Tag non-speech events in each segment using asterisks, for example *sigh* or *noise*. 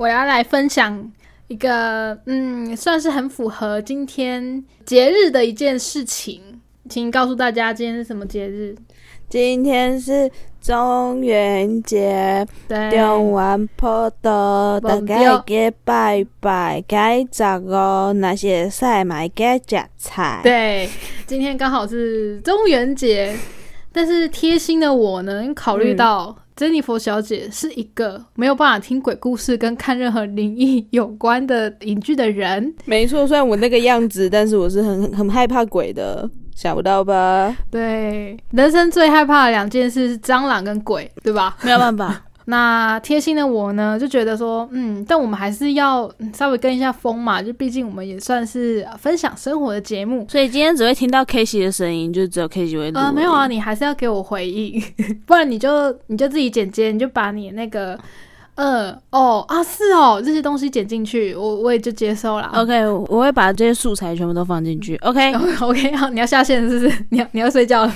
我要来分享一个，嗯，算是很符合今天节日的一件事情，请告诉大家今天是什么节日？今天是中元节，对，中完普渡，大家给拜拜，该十五那些赛买给食菜。对，今天刚好是中元节，但是贴心的我呢，考虑到珍妮佛小姐是一个没有办法听鬼故事跟看任何灵异有关的影剧的人，没错，虽然我那个样子，但是我是很很害怕鬼的。想不到吧？对，人生最害怕的两件事是蟑螂跟鬼，对吧？没有办法。那贴心的我呢，就觉得说，嗯，但我们还是要稍微跟一下风嘛，就毕竟我们也算是分享生活的节目，所以今天只会听到 K 西的声音，就只有 K 西会录。呃，没有啊，你还是要给我回应，*laughs* 不然你就你就自己剪接，你就把你那个。嗯哦啊是哦，这些东西剪进去，我我也就接受了。OK，我会把这些素材全部都放进去。OK *laughs* OK，好，你要下线是不是？*laughs* 你要你要睡觉了，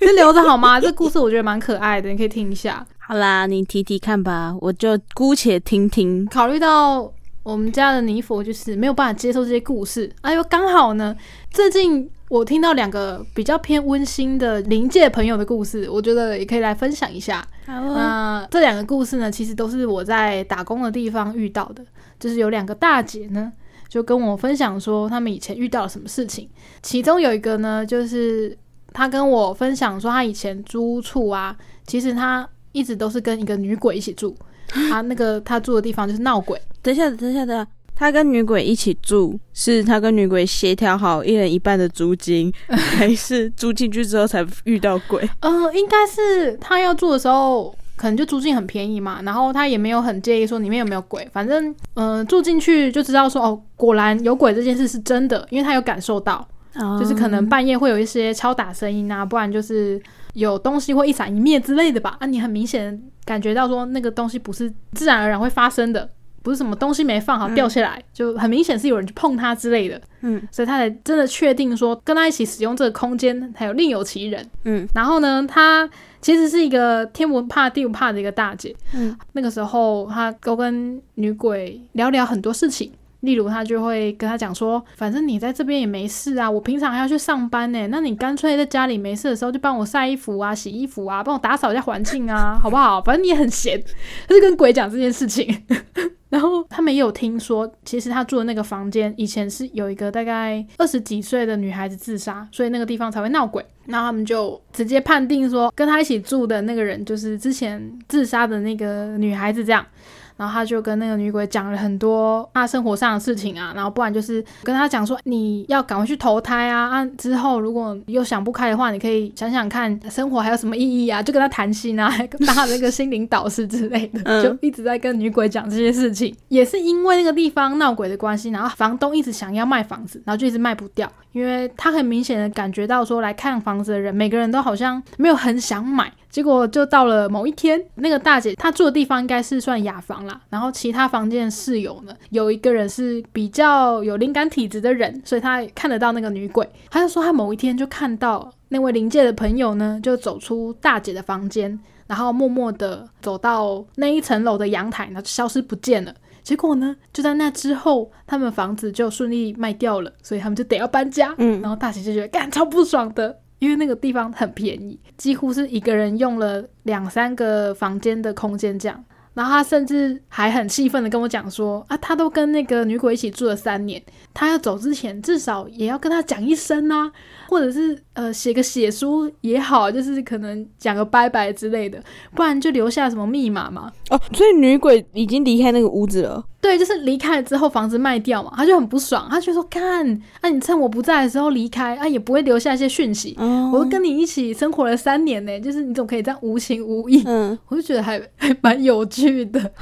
这留着好吗？这故事我觉得蛮可爱的，你可以听一下。好啦，你提提看吧，我就姑且听听。考虑到我们家的尼佛就是没有办法接受这些故事，哎呦，刚好呢，最近。我听到两个比较偏温馨的临界朋友的故事，我觉得也可以来分享一下。那这两个故事呢，其实都是我在打工的地方遇到的。就是有两个大姐呢，就跟我分享说他们以前遇到了什么事情。其中有一个呢，就是她跟我分享说，她以前租屋处啊，其实她一直都是跟一个女鬼一起住。他那个他住的地方就是闹鬼。等一下，等一下，等一下。他跟女鬼一起住，是他跟女鬼协调好一人一半的租金，*laughs* 还是租进去之后才遇到鬼？*laughs* 呃，应该是他要住的时候，可能就租金很便宜嘛，然后他也没有很介意说里面有没有鬼，反正嗯，住进去就知道说哦，果然有鬼这件事是真的，因为他有感受到，就是可能半夜会有一些敲打声音啊，不然就是有东西会一闪一灭之类的吧。啊，你很明显感觉到说那个东西不是自然而然会发生的。不是什么东西没放好掉下来，就很明显是有人去碰它之类的。嗯，所以他才真的确定说跟他一起使用这个空间还有另有其人。嗯，然后呢，他其实是一个天不怕地不怕的一个大姐。嗯，那个时候他都跟女鬼聊聊很多事情。例如，他就会跟他讲说：“反正你在这边也没事啊，我平常还要去上班呢。那你干脆在家里没事的时候，就帮我晒衣服啊、洗衣服啊，帮我打扫一下环境啊，*laughs* 好不好？反正你也很闲。”他就跟鬼讲这件事情。*laughs* 然后他们也有听说，其实他住的那个房间以前是有一个大概二十几岁的女孩子自杀，所以那个地方才会闹鬼。那他们就直接判定说，跟他一起住的那个人就是之前自杀的那个女孩子这样。然后他就跟那个女鬼讲了很多他生活上的事情啊，然后不然就是跟他讲说你要赶快去投胎啊，啊之后如果又想不开的话，你可以想想看生活还有什么意义啊，就跟他谈心啊，*laughs* 跟他那个心灵导师之类的，就一直在跟女鬼讲这些事情。也是因为那个地方闹鬼的关系，然后房东一直想要卖房子，然后就一直卖不掉，因为他很明显的感觉到说来看房子的人，每个人都好像没有很想买。结果就到了某一天，那个大姐她住的地方应该是算雅房啦，然后其他房间的室友呢，有一个人是比较有灵感体质的人，所以他看得到那个女鬼。他就说他某一天就看到那位灵界的朋友呢，就走出大姐的房间，然后默默的走到那一层楼的阳台，然后消失不见了。结果呢，就在那之后，他们房子就顺利卖掉了，所以他们就得要搬家。嗯，然后大姐就觉得干超不爽的。因为那个地方很便宜，几乎是一个人用了两三个房间的空间这样。然后他甚至还很气愤的跟我讲说：“啊，他都跟那个女鬼一起住了三年，他要走之前至少也要跟他讲一声啊，或者是呃写个血书也好，就是可能讲个拜拜之类的，不然就留下什么密码嘛。”哦，所以女鬼已经离开那个屋子了。对，就是离开了之后，房子卖掉嘛，他就很不爽，他就说：“看，啊你趁我不在的时候离开，啊，也不会留下一些讯息。我都跟你一起生活了三年呢，就是你总可以这样无情无义。”嗯，我就觉得还还蛮有趣的。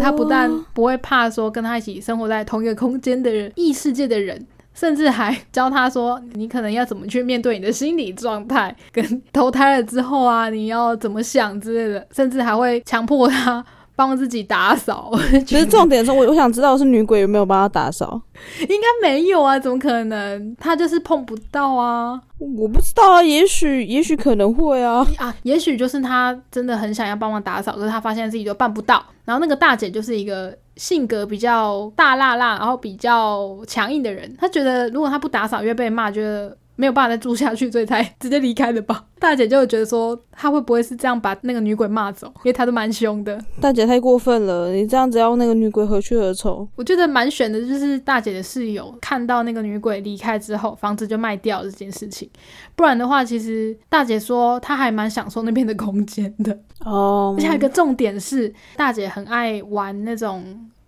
他不但不会怕说跟他一起生活在同一个空间的人，异世界的人，甚至还教他说：“你可能要怎么去面对你的心理状态，跟投胎了之后啊，你要怎么想之类的，甚至还会强迫他。”帮自己打扫。*laughs* 其实重点是，我我想知道是女鬼有没有帮他打扫，应该没有啊，怎么可能？他就是碰不到啊我不知道啊，也许也许可能会啊。啊！也许就是他真的很想要帮忙打扫，可是他发现自己都办不到。然后那个大姐就是一个性格比较大辣辣，然后比较强硬的人。她觉得如果她不打扫，又会被骂，觉得没有办法再住下去，所以才直接离开的吧。*laughs* 大姐就觉得说，她会不会是这样把那个女鬼骂走？因为她都蛮凶的。大姐太过分了，你这样子要那个女鬼何去何从？我觉得蛮悬的，就是大姐的室友看到那个女鬼离开之后，房子就卖掉这件事情。不然的话，其实大姐说她还蛮享受那边的空间的。哦而且还有一个重点是，大姐很爱玩那种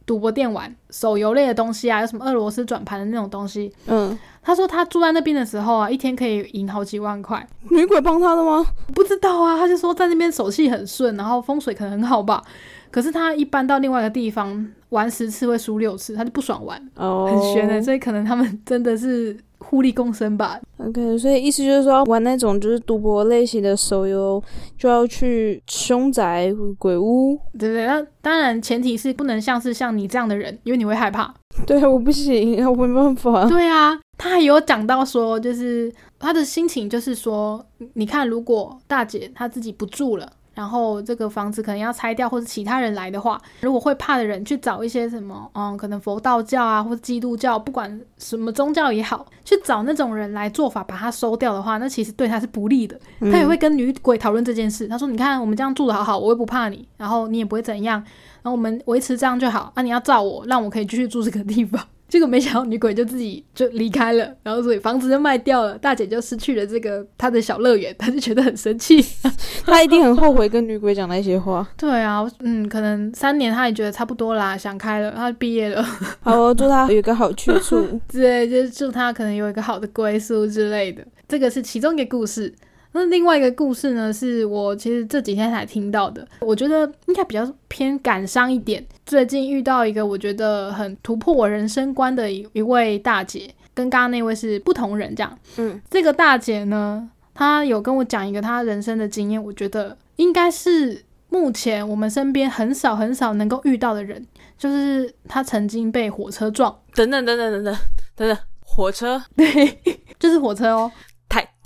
赌博店玩、手游类的东西啊，有什么俄罗斯转盘的那种东西。嗯，他说他住在那边的时候啊，一天可以赢好几万块。女鬼帮他的吗？不知道啊，他就说在那边手气很顺，然后风水可能很好吧。可是他一搬到另外一个地方玩十次会输六次，他就不爽玩，哦，很悬的。所以可能他们真的是互利共生吧。OK，所以意思就是说，玩那种就是赌博类型的手游，就要去凶宅、鬼屋。对不对？那当然前提是不能像是像你这样的人，因为你会害怕。对，我不行，我没办法。对啊，他还有讲到说，就是他的心情，就是说，你看，如果大姐她自己不住了。然后这个房子可能要拆掉，或者其他人来的话，如果会怕的人去找一些什么，嗯，可能佛道教啊，或者基督教，不管什么宗教也好，去找那种人来做法把它收掉的话，那其实对他是不利的。嗯他也会跟女鬼讨论这件事。他说：“你看，我们这样住的好好，我又不怕你，然后你也不会怎样，然后我们维持这样就好。啊，你要照我，让我可以继续住这个地方。”结果没想到女鬼就自己就离开了，然后所以房子就卖掉了，大姐就失去了这个她的小乐园，她就觉得很生气。*laughs* 她一定很后悔跟女鬼讲那些话。对啊，嗯，可能三年她也觉得差不多啦，想开了，她毕业了，好，哦祝她有一个好去处。*laughs* 对，就是祝她可能有一个好的归宿之类的。这个是其中一个故事。那另外一个故事呢，是我其实这几天才听到的，我觉得应该比较偏感伤一点。最近遇到一个我觉得很突破我人生观的一一位大姐，跟刚刚那位是不同人。这样，嗯，这个大姐呢，她有跟我讲一个她人生的经验，我觉得应该是目前我们身边很少很少能够遇到的人，就是她曾经被火车撞，等等等等等等等等，火车 *laughs* 对，就是火车哦，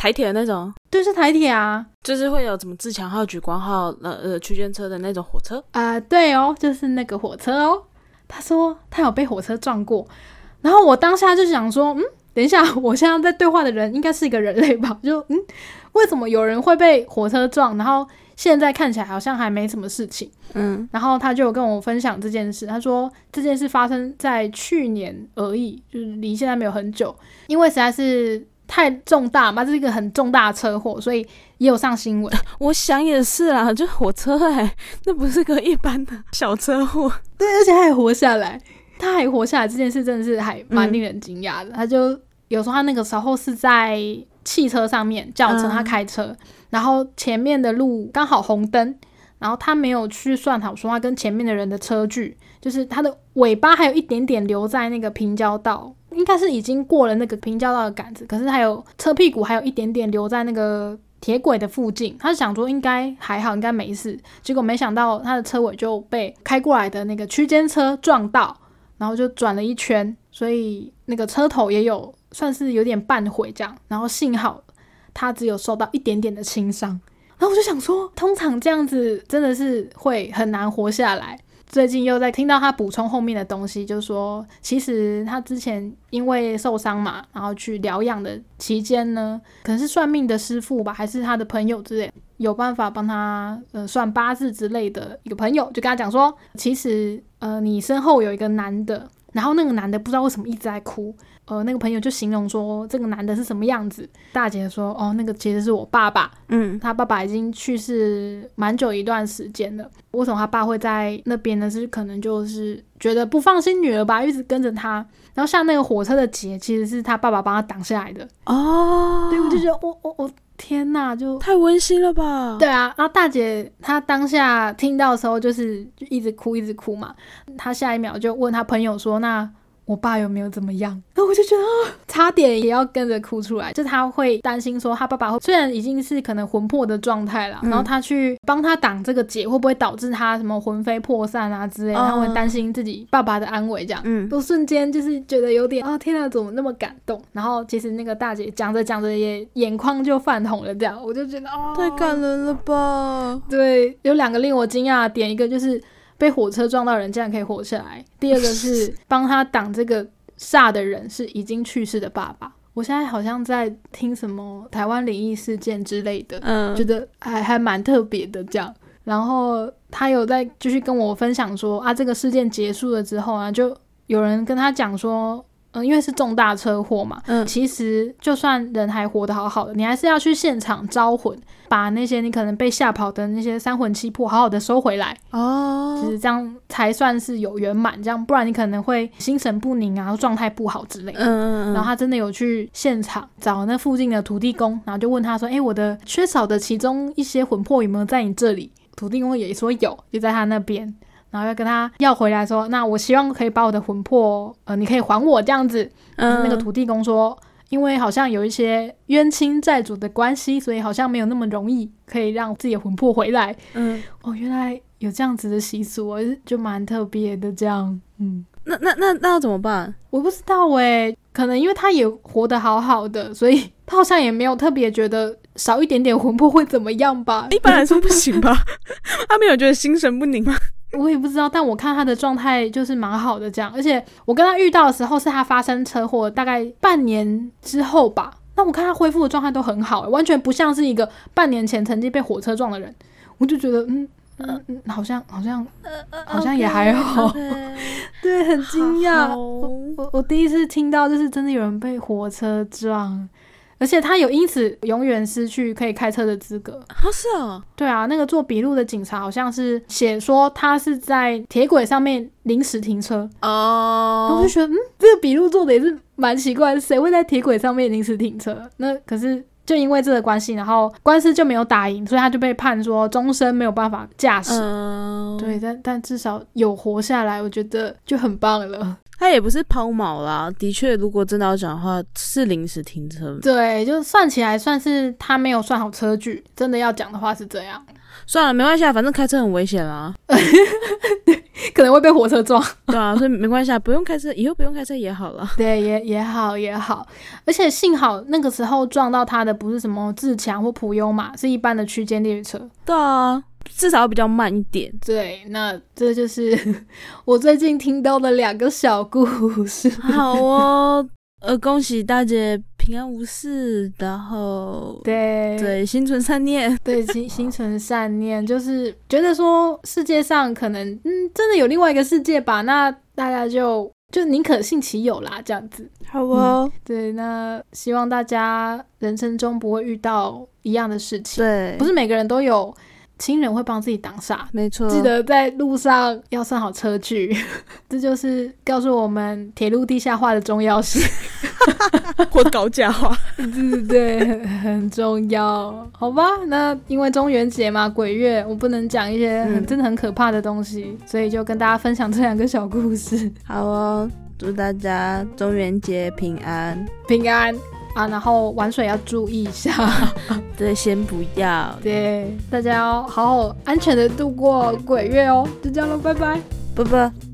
台台铁的那种，对，是台铁啊，就是会有什么自强号、莒光号、呃呃区间车的那种火车。啊、对哦，就是那个火车哦。他说他有被火车撞过，然后我当下就想说，嗯，等一下，我现在在对话的人应该是一个人类吧？*laughs* 就嗯，为什么有人会被火车撞？然后现在看起来好像还没什么事情。嗯然后他就有跟我分享这件事，他说这件事发生在去年而已，就是离现在没有很久，因为实在是太重大嘛，这是一个很重大的车祸，所以也有上新闻。*laughs* 我想也是啦，就火车哎、*laughs* 那不是个一般的小车祸。对，而且他还活下来，他还活下来这件事真的是还蛮令人惊讶的。他就有时候他那个时候是在汽车上面，轿车嗯他开车，然后前面的路刚好红灯，然后他没有去算好说他跟前面的人的车距，就是他的尾巴还有一点点留在那个平交道。应该是已经过了那个平交道的杆子，可是还有车屁股还有一点点留在那个铁轨的附近。他想说应该还好，应该没事，结果没想到他的车尾就被开过来的那个区间车撞到，然后就转了一圈，所以那个车头也有算是有点半毁这样。然后幸好他只有受到一点点的轻伤。然后我就想说，通常这样子真的是会很难活下来。最近又在听到他补充后面的东西，就说，其实他之前因为受伤嘛，然后去疗养的期间呢，可能是算命的师傅吧，还是他的朋友之类，有办法帮他呃算八字之类的一个朋友，就跟他讲说，其实呃你身后有一个男的，然后那个男的不知道为什么一直在哭，呃那个朋友就形容说这个男的是什么样子，大姐说哦那个其实是我爸爸，嗯他爸爸已经去世蛮久一段时间了。为什么他爸会在那边呢？是可能就是觉得不放心女儿吧，一直跟着他。然后像那个火车的劫，其实是他爸爸帮他挡下来的。哦，对，我就觉得我我我天呐，就太温馨了吧？对啊。然后大姐她当下听到的时候，就是就一直哭一直哭嘛。她下一秒就问她朋友说：“那我爸有没有怎么样？*laughs* 然后我就觉得啊，差点也要跟着哭出来。就他会担心说，他爸爸虽然已经是可能魂魄的状态了，然后他去帮他挡这个劫，会不会导致他什么魂飞魄散啊之类？他会担心自己爸爸的安危，这样。嗯，都瞬间就是觉得有点啊，天哪，怎么那么感动？然后其实那个大姐讲着讲着也眼眶就泛红了，这样我就觉得啊，太感人了吧？对，有两个令我惊讶的点，一个就是。被火车撞到人竟然可以活下来。第二个是 *laughs* 帮他挡这个煞的人是已经去世的爸爸。我现在好像在听什么台湾灵异事件之类的，嗯，觉得还还蛮特别的这样。然后他有在继续跟我分享说啊，这个事件结束了之后啊，就有人跟他讲说。嗯，因为是重大车祸嘛，嗯，其实就算人还活得好好的，你还是要去现场招魂，把那些你可能被吓跑的那些三魂七魄好好的收回来哦，其实这样才算是有圆满，这样不然你可能会心神不宁啊，状态不好之类的。嗯嗯嗯。然后他真的有去现场找那附近的土地公，然后就问他说：“哎，我的缺少的其中一些魂魄有没有在你这里？”土地公也说有，就在他那边。然后要跟他要回来，说那我希望可以把我的魂魄，呃，你可以还我这样子。嗯，那个土地公说，因为好像有一些冤亲债主的关系，所以好像没有那么容易可以让自己的魂魄回来。嗯，哦，原来有这样子的习俗，我就蛮特别的。这样，嗯，那那那那要怎么办？我不知道诶，可能因为他也活得好好的，所以他好像也没有特别觉得少一点点魂魄会怎么样吧？一般来说不行吧？他没有觉得心神不宁吗？我也不知道，但我看他的状态就是蛮好的，这样。而且我跟他遇到的时候是他发生车祸大概半年之后吧，那我看他恢复的状态都很好，完全不像是一个半年前曾经被火车撞的人。我就觉得，嗯嗯嗯，好像好像好像也还好，*laughs* 对，很惊讶。我我我第一次听到就是真的有人被火车撞。而且他有因此永远失去可以开车的资格啊！是啊，对啊，那个做笔录的警察好像是写说他是在铁轨上面临时停车哦，我就觉得嗯，这个笔录做的也是蛮奇怪，谁会在铁轨上面临时停车？那可是就因为这个关系，然后官司就没有打赢，所以他就被判说终身没有办法驾驶。对，但但至少有活下来，我觉得就很棒了。他也不是抛锚啦，的确，如果真的要讲的话，是临时停车。对，就算起来算是他没有算好车距。真的要讲的话是这样。算了，没关系啊，反正开车很危险啊，*laughs* 可能会被火车撞。对啊，所以没关系啊，不用开车，以后不用开车也好了。*laughs* 对，也也好也好，而且幸好那个时候撞到他的不是什么自强或普悠嘛，是一般的区间列车。对啊。至少要比较慢一点。对，那这就是 *laughs* 我最近听到的两个小故事。好哦，*laughs* 呃，恭喜大姐平安无事，然后对对，心存善念，*laughs* 对心心存善念，就是觉得说世界上可能嗯真的有另外一个世界吧，那大家就就宁可信其有啦，这样子。好哦，对，那希望大家人生中不会遇到一样的事情。对，不是每个人都有。亲人会帮自己挡煞，没错。记得在路上要算好车距，*laughs* 这就是告诉我们铁路地下化的重要性，*laughs* 或高架化，对对，很重要。好吧，那因为中元节嘛，鬼月，我不能讲一些很真的很可怕的东西，所以就跟大家分享这两个小故事。好哦，祝大家中元节平安，平安。啊，然后玩水要注意一下，*laughs* 对，先不要，对，大家要好好安全的度过鬼月哦，就这样了，拜拜，拜拜。